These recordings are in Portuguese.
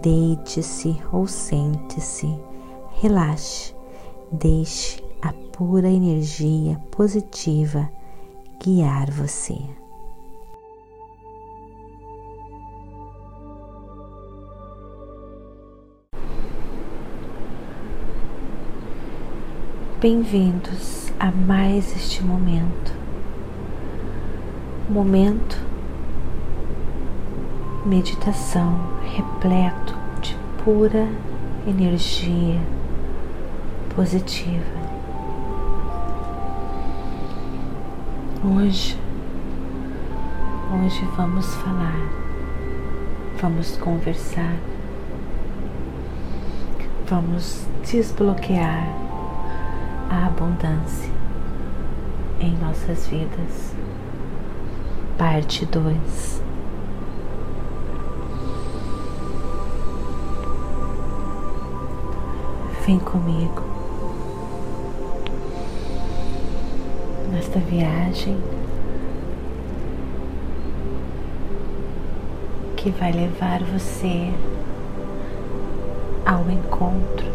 deite-se ou sente-se, relaxe, deixe a pura energia positiva guiar você. Bem-vindos a mais este momento. Momento meditação repleto de pura energia positiva. Hoje, hoje vamos falar, vamos conversar, vamos desbloquear a abundância em nossas vidas. Parte 2 Vem comigo nesta viagem que vai levar você ao encontro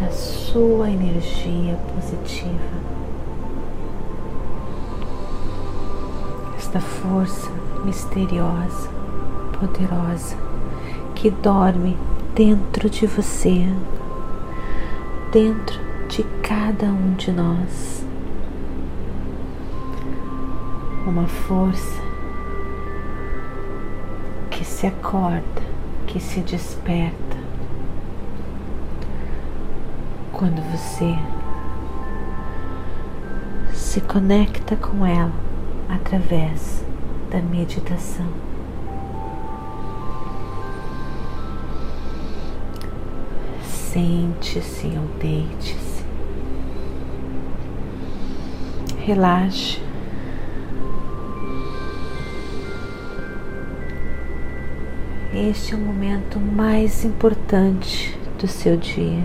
da sua energia positiva. Esta força misteriosa, poderosa que dorme dentro de você, dentro de cada um de nós. Uma força que se acorda, que se desperta quando você se conecta com ela através da meditação. Sente-se ou deite-se. Relaxe. Este é o momento mais importante do seu dia.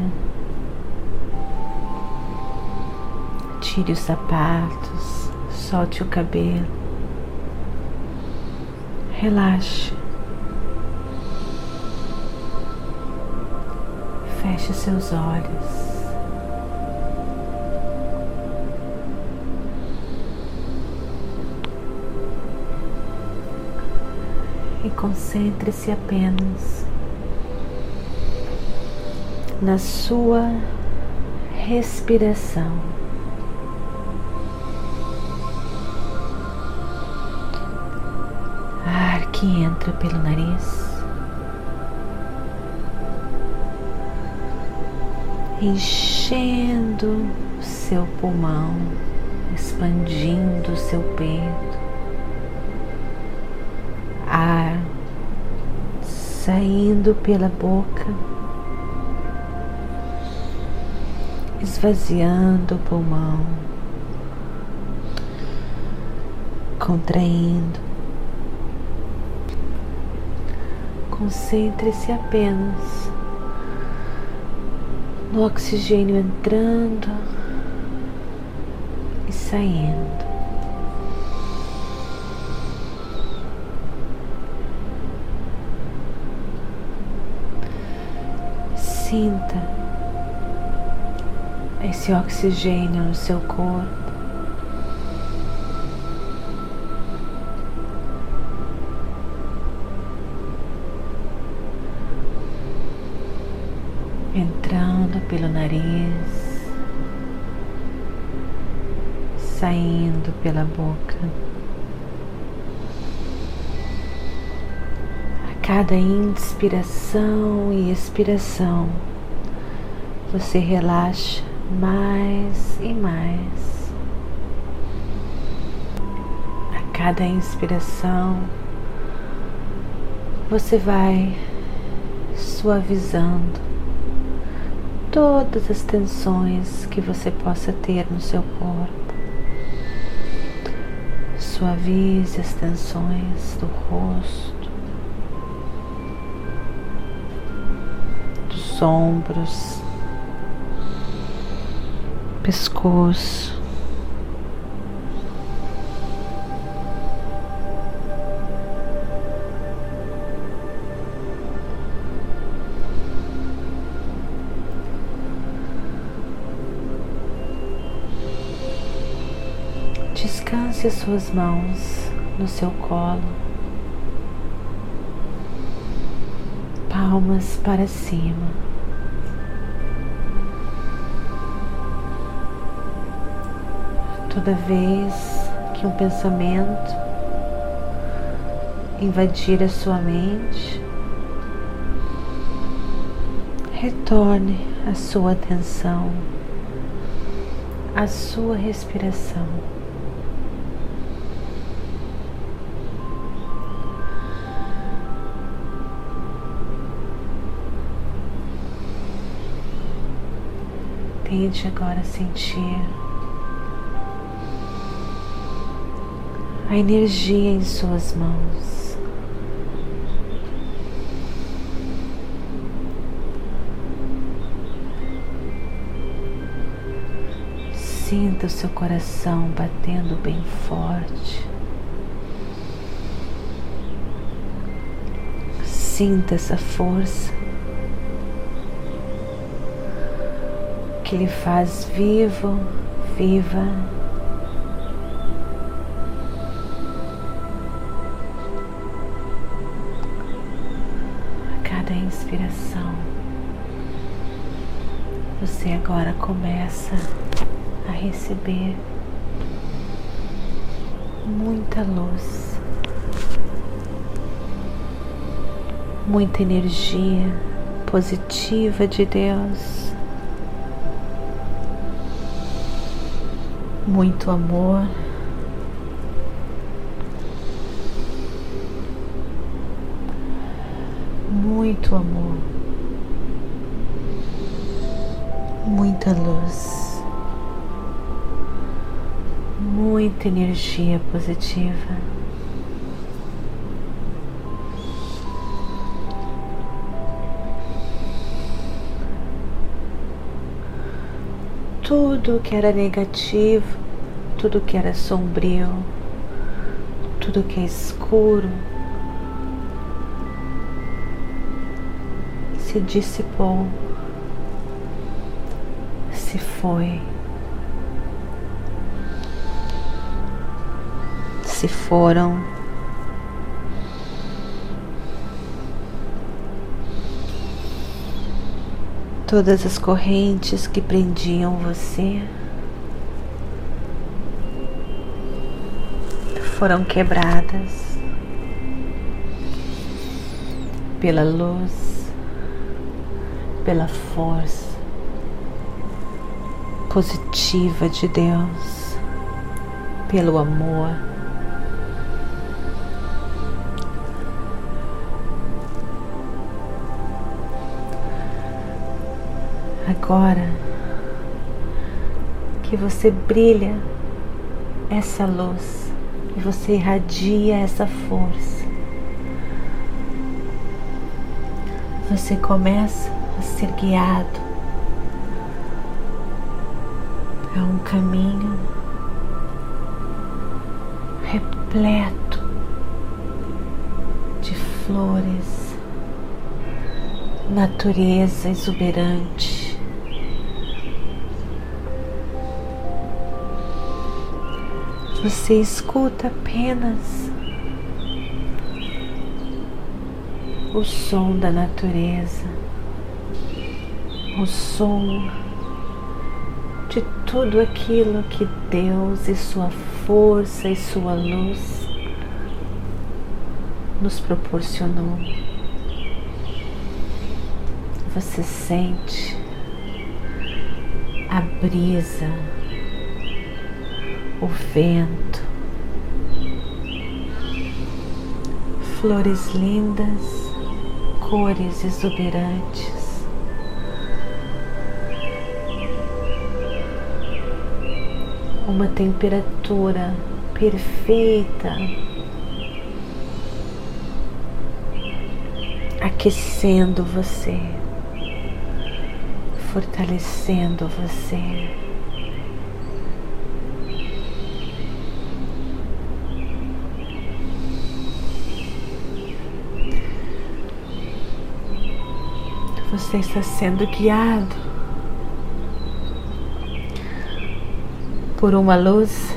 Tire os sapatos, solte o cabelo, relaxe. Feche seus olhos. E concentre-se apenas na sua respiração. Ar que entra pelo nariz. Enchendo seu pulmão, expandindo seu peito, ar saindo pela boca, esvaziando o pulmão, contraindo. Concentre-se apenas no oxigênio entrando e saindo. Sinta esse oxigênio no seu corpo. Entrando pelo nariz, saindo pela boca. A cada inspiração e expiração, você relaxa mais e mais. A cada inspiração, você vai suavizando todas as tensões que você possa ter no seu corpo. Suavize as tensões do rosto, dos ombros, pescoço. Descanse as suas mãos no seu colo, palmas para cima. Toda vez que um pensamento invadir a sua mente, retorne a sua atenção à sua respiração. Tente agora sentir a energia em suas mãos. Sinta o seu coração batendo bem forte. Sinta essa força. Que lhe faz vivo, viva. A cada inspiração, você agora começa a receber muita luz, muita energia positiva de Deus. Muito amor. Muito amor, muita luz, muita energia positiva. tudo que era negativo, tudo que era sombrio, tudo que é escuro se dissipou, se foi, se foram. todas as correntes que prendiam você foram quebradas pela luz, pela força positiva de Deus, pelo amor. agora que você brilha essa luz e você irradia essa força, você começa a ser guiado a um caminho repleto de flores, natureza exuberante. Você escuta apenas o som da natureza, o som de tudo aquilo que Deus e Sua força e Sua luz nos proporcionou. Você sente a brisa o vento, flores lindas, cores exuberantes. Uma temperatura perfeita, aquecendo você, fortalecendo você. Você está sendo guiado por uma luz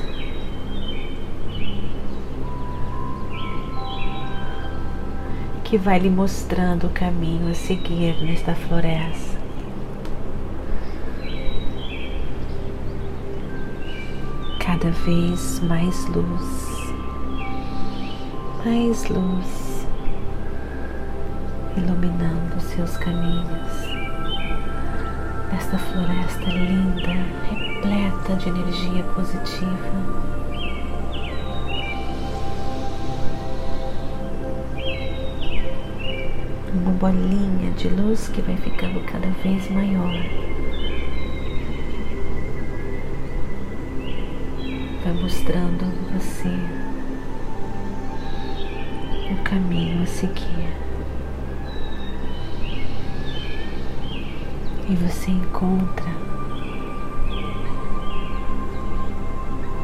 que vai lhe mostrando o caminho a seguir nesta floresta. Cada vez mais luz, mais luz, iluminando seus caminhos. Nesta floresta linda, repleta de energia positiva. uma bolinha de luz que vai ficando cada vez maior. Vai mostrando você o caminho a seguir. E você encontra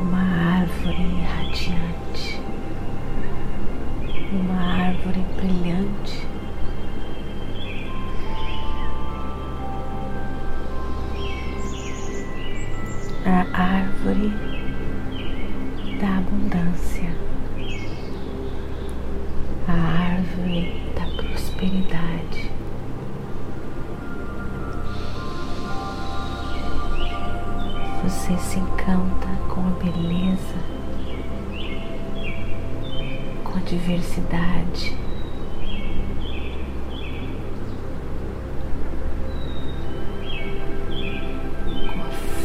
uma árvore radiante, uma árvore brilhante a árvore da abundância, a árvore da prosperidade. Você se encanta com a beleza, com a diversidade.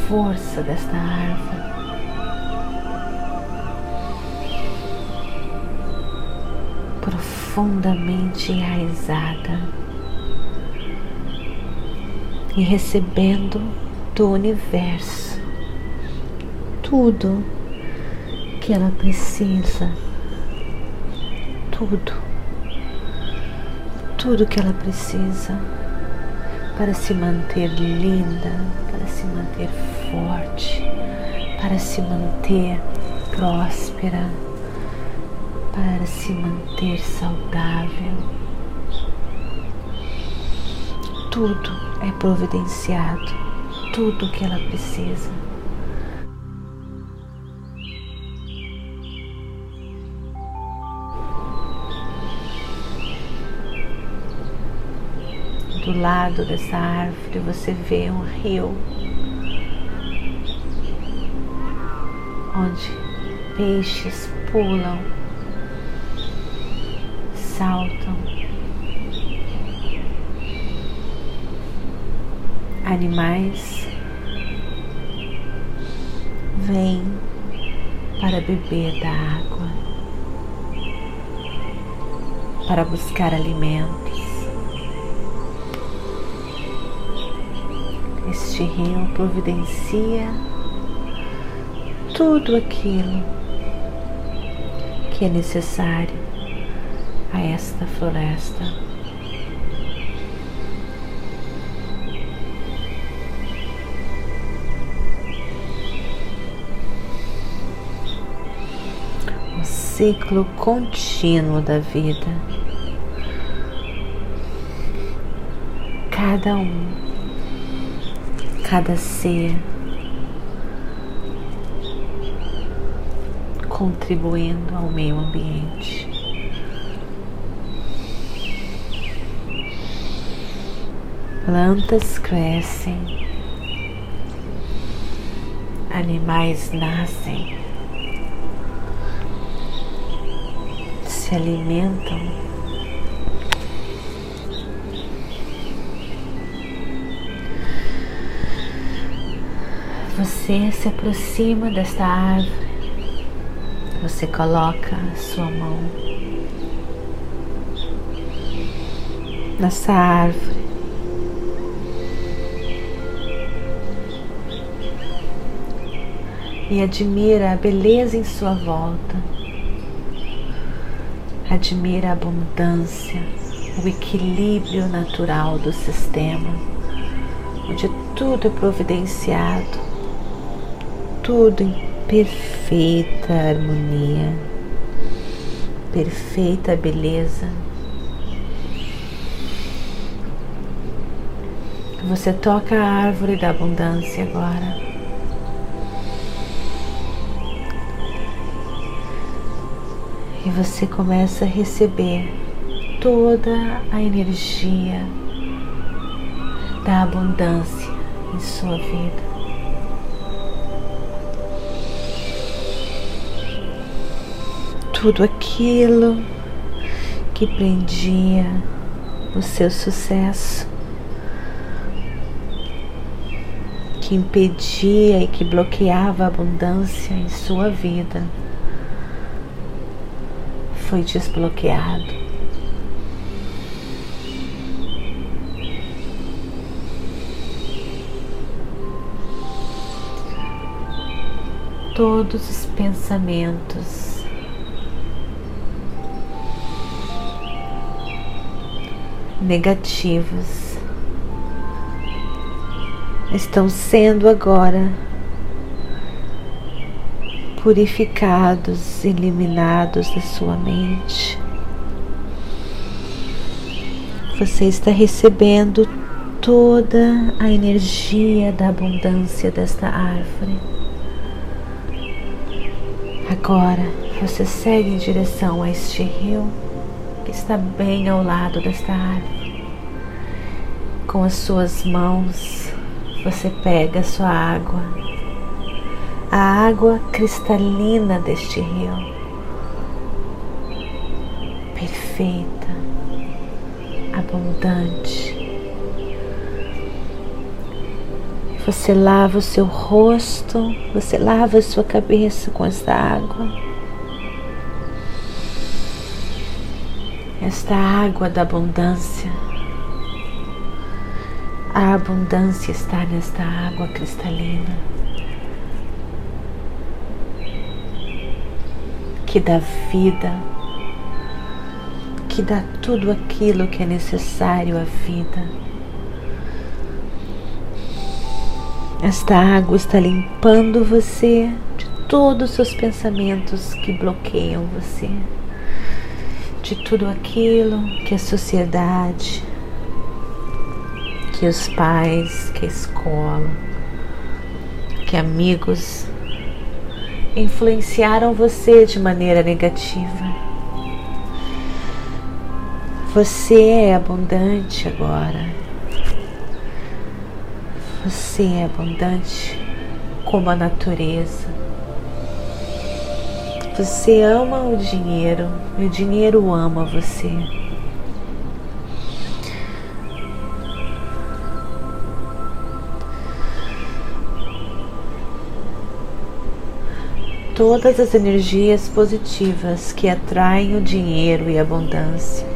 força desta árvore. Profundamente enraizada e recebendo do universo tudo que ela precisa, tudo, tudo que ela precisa para se manter linda, para se manter forte, para se manter próspera, para se manter saudável. Tudo é providenciado, tudo que ela precisa. Do lado dessa árvore você vê um rio onde peixes pulam, saltam, animais vêm para beber da água, para buscar alimentos. Este rio providencia tudo aquilo que é necessário a esta floresta. O ciclo contínuo da vida. Cada um, cada ser contribuindo ao meio ambiente. Plantas crescem, animais nascem, se alimentam. Você se aproxima desta árvore você coloca a sua mão nessa árvore. e admira a beleza em sua volta. Admira a abundância, o equilíbrio natural do sistema, onde tudo é providenciado, tudo em perfeita harmonia, perfeita beleza. Você toca a árvore da abundância agora. E você começa a receber toda a energia da abundância em sua vida. Tudo aquilo que prendia o seu sucesso que impedia e que bloqueava a abundância em sua vida foi desbloqueado. Todos os pensamentos negativos estão sendo agora purificados, eliminados da sua mente. Você está recebendo toda a energia da abundância desta árvore. Agora você segue em direção a este rio que está bem ao lado desta árvore. Com as suas mãos, você pega a sua água, a água cristalina deste rio, perfeita, abundante. Você lava o seu rosto, você lava a sua cabeça com esta água. Esta água da abundância. A abundância está nesta água cristalina. Que dá vida, que dá tudo aquilo que é necessário à vida. Esta água está limpando você de todos os seus pensamentos que bloqueiam você, de tudo aquilo que a sociedade, que os pais, que a escola, que amigos influenciaram você de maneira negativa. Você é abundante agora. Você é abundante como a natureza. Você ama o dinheiro e o dinheiro ama você. todas as energias positivas que atraem o dinheiro e a abundância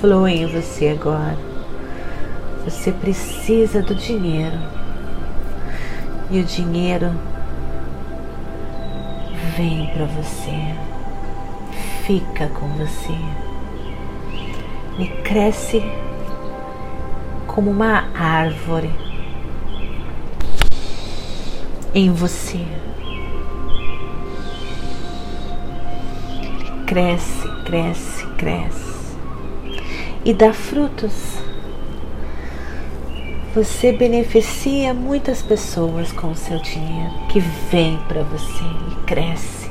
fluem em você agora. Você precisa do dinheiro e o dinheiro vem para você, fica com você e cresce como uma árvore em você. cresce, cresce, cresce e dá frutos. Você beneficia muitas pessoas com o seu dinheiro que vem para você e cresce.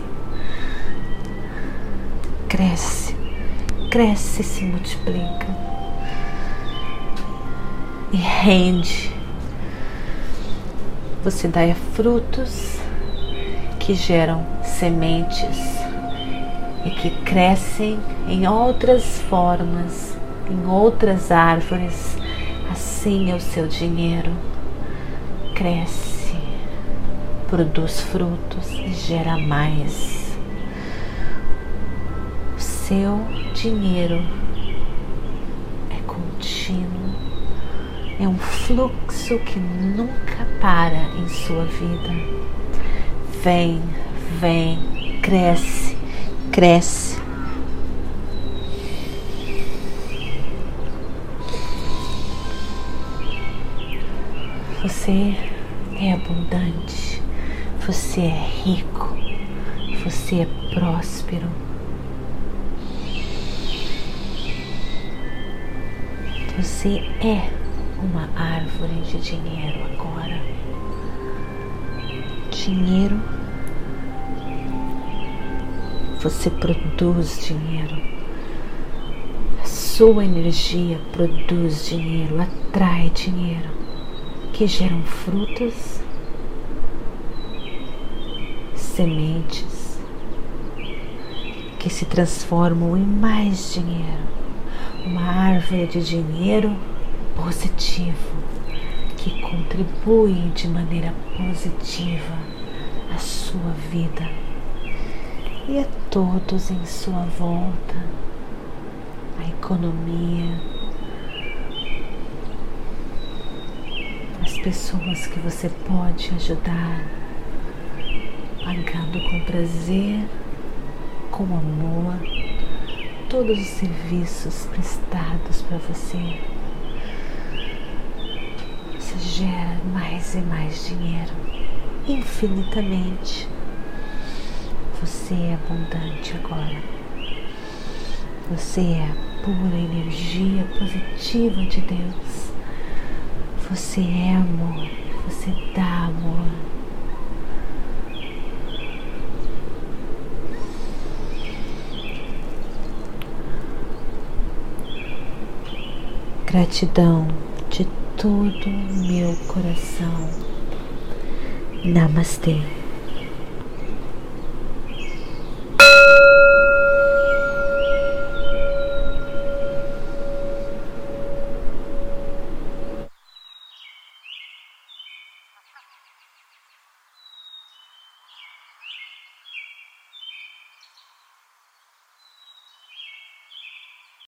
Cresce, cresce e se multiplica. E rende. Você dá frutos que geram sementes e que crescem em outras formas, em outras árvores. Assim o seu dinheiro. Cresce, produz frutos e gera mais. O seu dinheiro é contínuo, é um fluxo que nunca para em sua vida. vem, vem, cresce, cresce. Você é abundante, você é rico, você é próspero. Você é uma árvore de dinheiro agora. Dinheiro. Você produz dinheiro. A sua energia produz dinheiro, atrai dinheiro, que geram frutos, sementes, que se transformam em mais dinheiro. Uma árvore de dinheiro positivo que contribui de maneira positiva à sua vida e a todos em sua volta, a economia, as pessoas que você pode ajudar, pagando com prazer, com amor, todos os serviços prestados para você gera mais e mais dinheiro, infinitamente. Você é abundante agora. Você é pura energia positiva de Deus. Você é amor. Você dá amor. Gratidão de todo meu coração. Namastê.